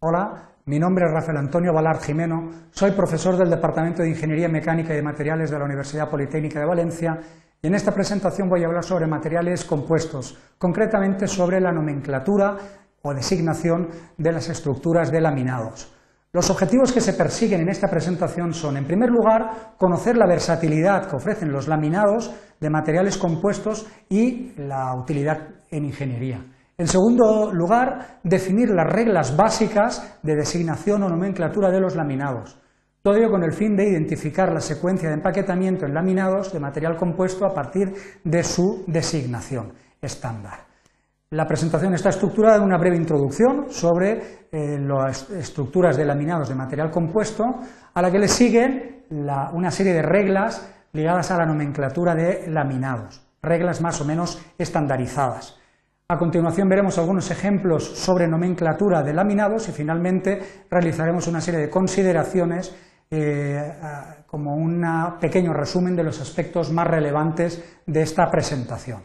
Hola, mi nombre es Rafael Antonio Valar Jimeno, soy profesor del Departamento de Ingeniería Mecánica y de Materiales de la Universidad Politécnica de Valencia y en esta presentación voy a hablar sobre materiales compuestos, concretamente sobre la nomenclatura o designación de las estructuras de laminados. Los objetivos que se persiguen en esta presentación son, en primer lugar, conocer la versatilidad que ofrecen los laminados de materiales compuestos y la utilidad en ingeniería. En segundo lugar, definir las reglas básicas de designación o nomenclatura de los laminados. Todo ello con el fin de identificar la secuencia de empaquetamiento en laminados de material compuesto a partir de su designación estándar. La presentación está estructurada en una breve introducción sobre eh, las estructuras de laminados de material compuesto, a la que le siguen una serie de reglas ligadas a la nomenclatura de laminados, reglas más o menos estandarizadas. A continuación veremos algunos ejemplos sobre nomenclatura de laminados y finalmente realizaremos una serie de consideraciones eh, como un pequeño resumen de los aspectos más relevantes de esta presentación.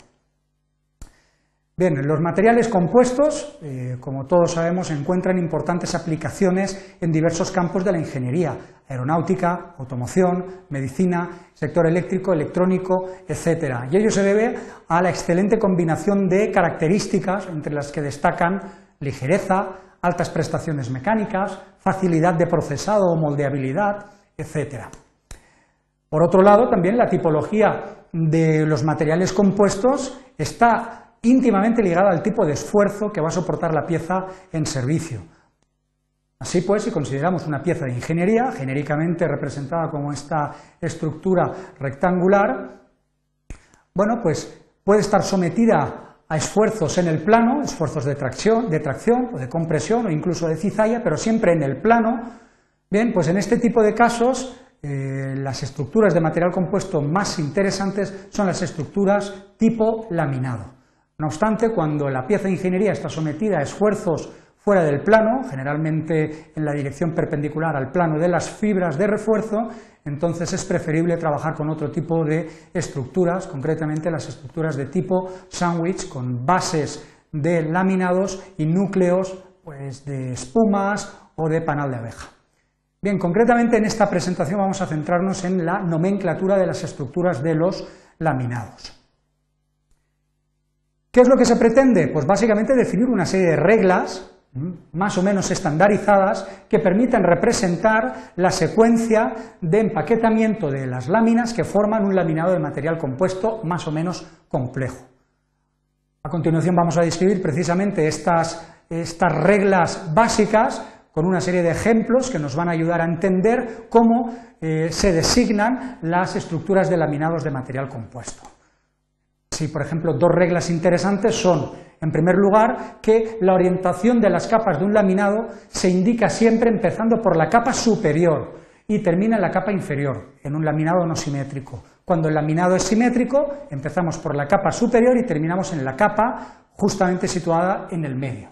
Bien, los materiales compuestos, eh, como todos sabemos, encuentran importantes aplicaciones en diversos campos de la ingeniería, aeronáutica, automoción, medicina, sector eléctrico, electrónico, etc. Y ello se debe a la excelente combinación de características entre las que destacan ligereza, altas prestaciones mecánicas, facilidad de procesado o moldeabilidad, etc. Por otro lado, también la tipología de los materiales compuestos está íntimamente ligada al tipo de esfuerzo que va a soportar la pieza en servicio. Así pues, si consideramos una pieza de ingeniería, genéricamente representada como esta estructura rectangular, bueno, pues puede estar sometida a esfuerzos en el plano, esfuerzos de tracción, de tracción o de compresión o incluso de cizalla, pero siempre en el plano. Bien, pues en este tipo de casos eh, las estructuras de material compuesto más interesantes son las estructuras tipo laminado. No obstante, cuando la pieza de ingeniería está sometida a esfuerzos fuera del plano, generalmente en la dirección perpendicular al plano de las fibras de refuerzo, entonces es preferible trabajar con otro tipo de estructuras, concretamente las estructuras de tipo sándwich, con bases de laminados y núcleos pues, de espumas o de panal de abeja. Bien, concretamente en esta presentación vamos a centrarnos en la nomenclatura de las estructuras de los laminados. ¿Qué es lo que se pretende? Pues básicamente definir una serie de reglas más o menos estandarizadas que permitan representar la secuencia de empaquetamiento de las láminas que forman un laminado de material compuesto más o menos complejo. A continuación vamos a describir precisamente estas, estas reglas básicas con una serie de ejemplos que nos van a ayudar a entender cómo eh, se designan las estructuras de laminados de material compuesto. Si, por ejemplo, dos reglas interesantes son, en primer lugar, que la orientación de las capas de un laminado se indica siempre empezando por la capa superior y termina en la capa inferior, en un laminado no simétrico. Cuando el laminado es simétrico, empezamos por la capa superior y terminamos en la capa justamente situada en el medio.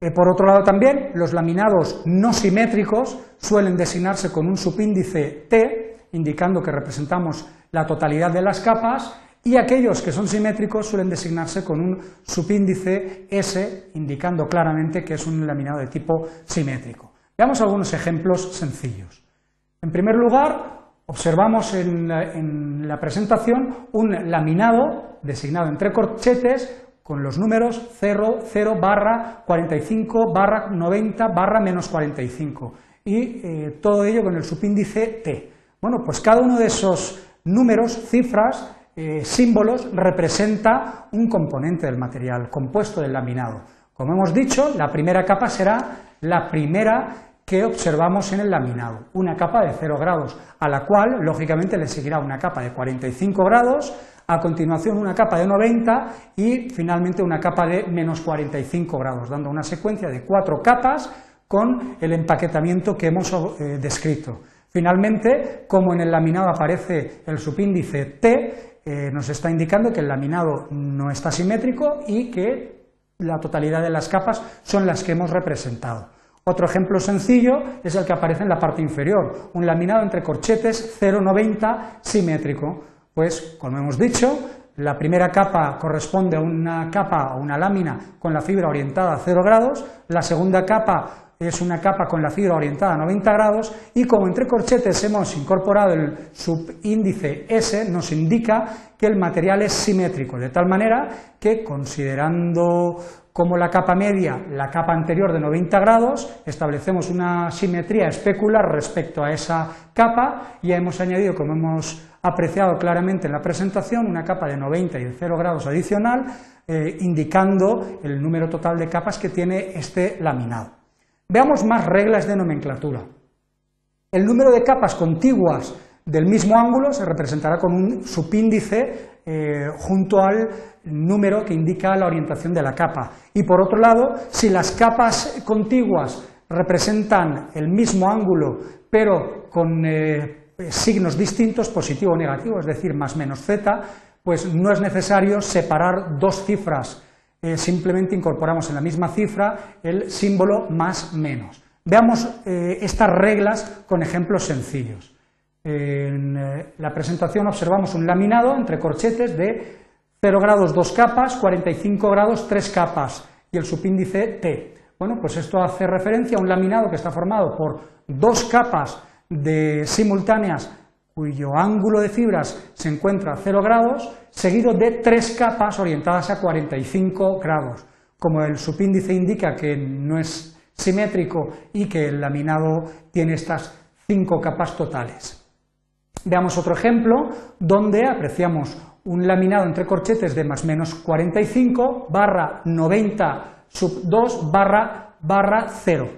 Eh, por otro lado también, los laminados no simétricos suelen designarse con un subíndice T, indicando que representamos la totalidad de las capas, y aquellos que son simétricos suelen designarse con un subíndice S, indicando claramente que es un laminado de tipo simétrico. Veamos algunos ejemplos sencillos. En primer lugar, observamos en la, presentación un laminado designado entre corchetes con los números 0, 0, barra 45, barra 90, barra menos 45 y eh, todo ello con el subíndice T. Bueno, pues cada uno de esos números, cifras, eh, símbolos representa un componente del material compuesto del laminado. Como hemos dicho, la primera capa será la primera que observamos en el laminado, una capa de 0 grados, a la cual lógicamente le seguirá una capa de 45 grados, a continuación una capa de 90 y finalmente una capa de menos 45 grados, dando una secuencia de cuatro capas con el empaquetamiento que hemos eh, descrito. Finalmente, como en el laminado aparece el subíndice T, eh, nos está indicando que el laminado no está simétrico y que la totalidad de las capas son las que hemos representado. Otro ejemplo sencillo es el que aparece en la parte inferior, un laminado entre corchetes 0,90 simétrico. Pues, como hemos dicho, la primera capa corresponde a una capa o una lámina con la fibra orientada a 0 grados, la segunda capa es una capa con la fibra orientada a 90 grados y como entre corchetes hemos incorporado el subíndice S, nos indica que el material es simétrico, de tal manera que considerando como la capa media la capa anterior de 90 grados, establecemos una simetría especular respecto a esa capa y hemos añadido, como hemos apreciado claramente en la presentación, una capa de 90 y de 0 grados adicional, eh, indicando el número total de capas que tiene este laminado. Veamos más reglas de nomenclatura. El número de capas contiguas del mismo ángulo se representará con un subíndice eh, junto al número que indica la orientación de la capa. Y por otro lado, si las capas contiguas representan el mismo ángulo, pero con eh, signos distintos, positivo o negativo, es decir, más menos z, pues no es necesario separar dos cifras eh, simplemente incorporamos en la misma cifra el símbolo más menos. Veamos eh, estas reglas con ejemplos sencillos. En eh, la presentación observamos un laminado entre corchetes de 0 grados 2 capas, 45 grados 3 capas y el subíndice T. Bueno, pues esto hace referencia a un laminado que está formado por dos capas de simultáneas cuyo ángulo de fibras se encuentra a 0 grados, seguido de tres capas orientadas a 45 grados. Como el subíndice indica que no es simétrico y que el laminado tiene estas cinco capas totales. Veamos otro ejemplo donde apreciamos un laminado entre corchetes de más menos 45 barra 90 sub 2 barra barra 0.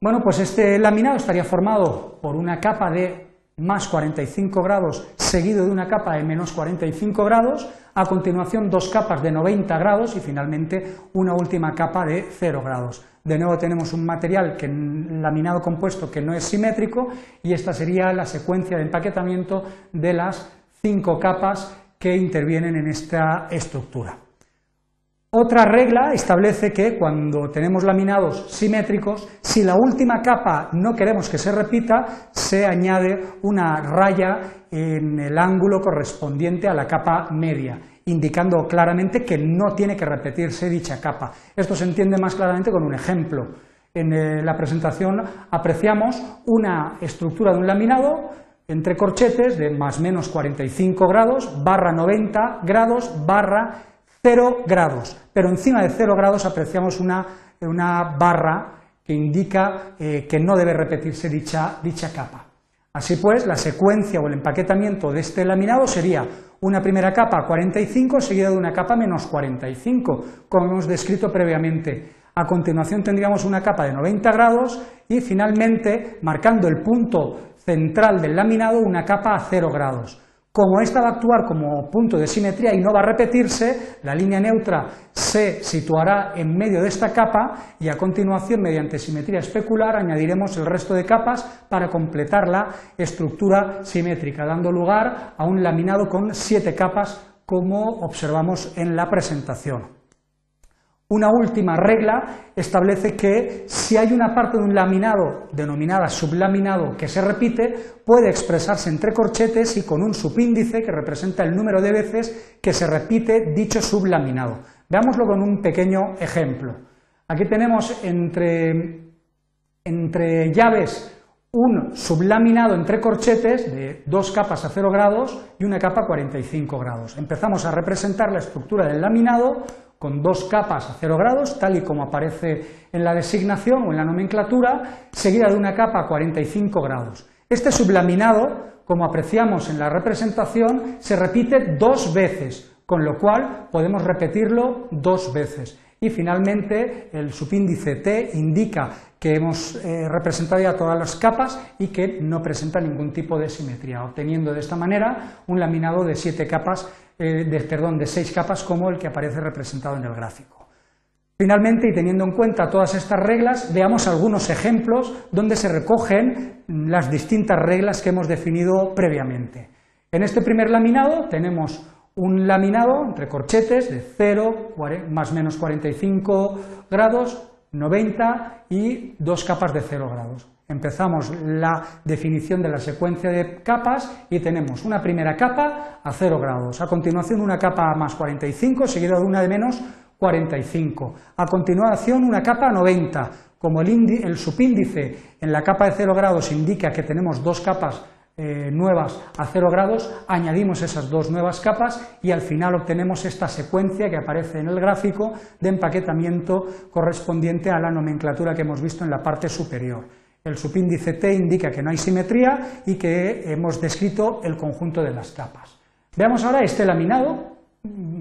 Bueno, pues este laminado estaría formado por una capa de más 45 grados seguido de una capa de menos 45 grados, a continuación dos capas de 90 grados y finalmente una última capa de 0 grados. De nuevo tenemos un material que, laminado compuesto que no es simétrico y esta sería la secuencia de empaquetamiento de las cinco capas que intervienen en esta estructura. Otra regla establece que cuando tenemos laminados simétricos, si la última capa no queremos que se repita, se añade una raya en el ángulo correspondiente a la capa media, indicando claramente que no tiene que repetirse dicha capa. Esto se entiende más claramente con un ejemplo. En eh, la presentación apreciamos una estructura de un laminado entre corchetes de más menos 45 grados, barra 90 grados, barra 0 grados, pero encima de 0 grados apreciamos una, barra que indica eh, que no debe repetirse dicha, dicha capa. Así pues, la secuencia o el empaquetamiento de este laminado sería una primera capa 45 seguida de una capa menos 45, como hemos descrito previamente. A continuación tendríamos una capa de 90 grados y finalmente, marcando el punto central del laminado, una capa a 0 grados. Como esta va a actuar como punto de simetría y no va a repetirse, la línea neutra se situará en medio de esta capa y a continuación, mediante simetría especular, añadiremos el resto de capas para completar la estructura simétrica, dando lugar a un laminado con siete capas como observamos en la presentación. Una última regla establece que si hay una parte de un laminado denominada sublaminado que se repite, puede expresarse entre corchetes y con un subíndice que representa el número de veces que se repite dicho sublaminado. Veámoslo con un pequeño ejemplo. Aquí tenemos entre, entre llaves un sublaminado entre corchetes de dos capas a 0 grados y una capa a 45 grados. Empezamos a representar la estructura del laminado con dos capas a 0 grados, tal y como aparece en la designación o en la nomenclatura, seguida de una capa a 45 grados. Este sublaminado, como apreciamos en la representación, se repite dos veces, con lo cual podemos repetirlo dos veces. Y finalmente el subíndice T indica que hemos eh, representado ya todas las capas y que no presenta ningún tipo de simetría, obteniendo de esta manera un laminado de siete capas eh, de, perdón, de seis capas como el que aparece representado en el gráfico. Finalmente, y teniendo en cuenta todas estas reglas, veamos algunos ejemplos donde se recogen las distintas reglas que hemos definido previamente. En este primer laminado tenemos un laminado entre corchetes de 0, más menos 45 grados, 90 y dos capas de 0 grados. Empezamos la definición de la secuencia de capas y tenemos una primera capa a 0 grados, a continuación una capa a más 45, seguida de una de menos 45, a continuación una capa a 90, como el, subíndice en la capa de 0 grados indica que tenemos dos capas eh, nuevas a 0 grados, añadimos esas dos nuevas capas y al final obtenemos esta secuencia que aparece en el gráfico de empaquetamiento correspondiente a la nomenclatura que hemos visto en la parte superior. El subíndice T indica que no hay simetría y que hemos descrito el conjunto de las capas. Veamos ahora este laminado,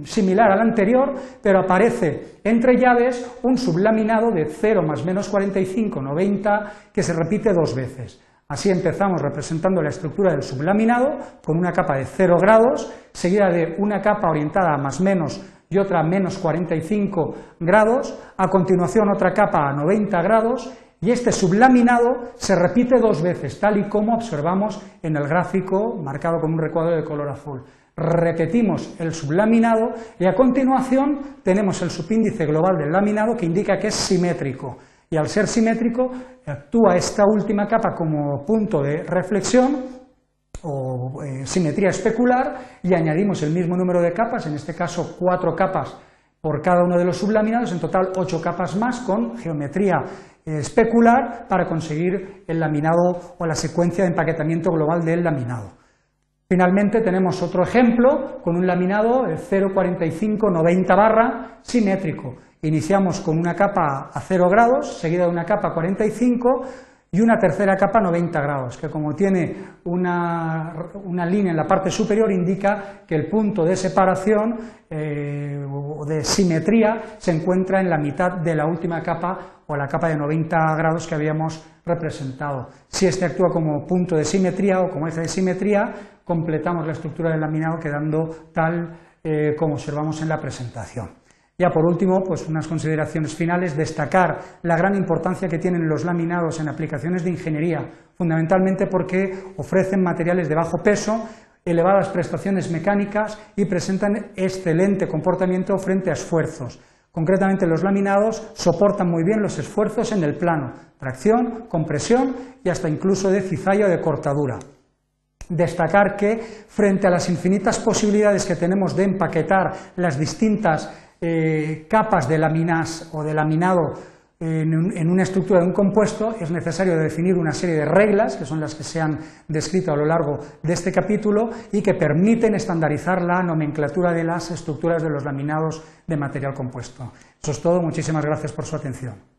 similar al anterior, pero aparece entre llaves un sublaminado de 0 más menos 45, 90, que se repite dos veces. Así empezamos representando la estructura del sublaminado con una capa de 0 grados, seguida de una capa orientada a más menos y otra a menos 45 grados, a continuación otra capa a 90 grados y este sublaminado se repite dos veces, tal y como observamos en el gráfico marcado con un recuadro de color azul. Repetimos el sublaminado y a continuación tenemos el subíndice global del laminado que indica que es simétrico y al ser simétrico actúa esta última capa como punto de reflexión o eh, simetría especular y añadimos el mismo número de capas, en este caso cuatro capas por cada uno de los sublaminados, en total ocho capas más con geometría eh, especular para conseguir el laminado o la secuencia de empaquetamiento global del laminado. Finalmente tenemos otro ejemplo con un laminado de 0,45-90 barra simétrico Iniciamos con una capa a 0 grados, seguida de una capa a 45 y una tercera capa a 90 grados, que como tiene una, línea en la parte superior indica que el punto de separación eh, o de simetría se encuentra en la mitad de la última capa o la capa de 90 grados que habíamos representado. Si este actúa como punto de simetría o como eje de simetría, completamos la estructura del laminado quedando tal eh, como observamos en la presentación. Ya por último, pues unas consideraciones finales, destacar la gran importancia que tienen los laminados en aplicaciones de ingeniería, fundamentalmente porque ofrecen materiales de bajo peso, elevadas prestaciones mecánicas y presentan excelente comportamiento frente a esfuerzos. Concretamente los laminados soportan muy bien los esfuerzos en el plano, tracción, compresión y hasta incluso de cizalla o de cortadura. Destacar que frente a las infinitas posibilidades que tenemos de empaquetar las distintas eh, capas de laminas o de laminado en, una estructura de un compuesto, es necesario definir una serie de reglas, que son las que se han descrito a lo largo de este capítulo, y que permiten estandarizar la nomenclatura de las estructuras de los laminados de material compuesto. Eso es todo, muchísimas gracias por su atención.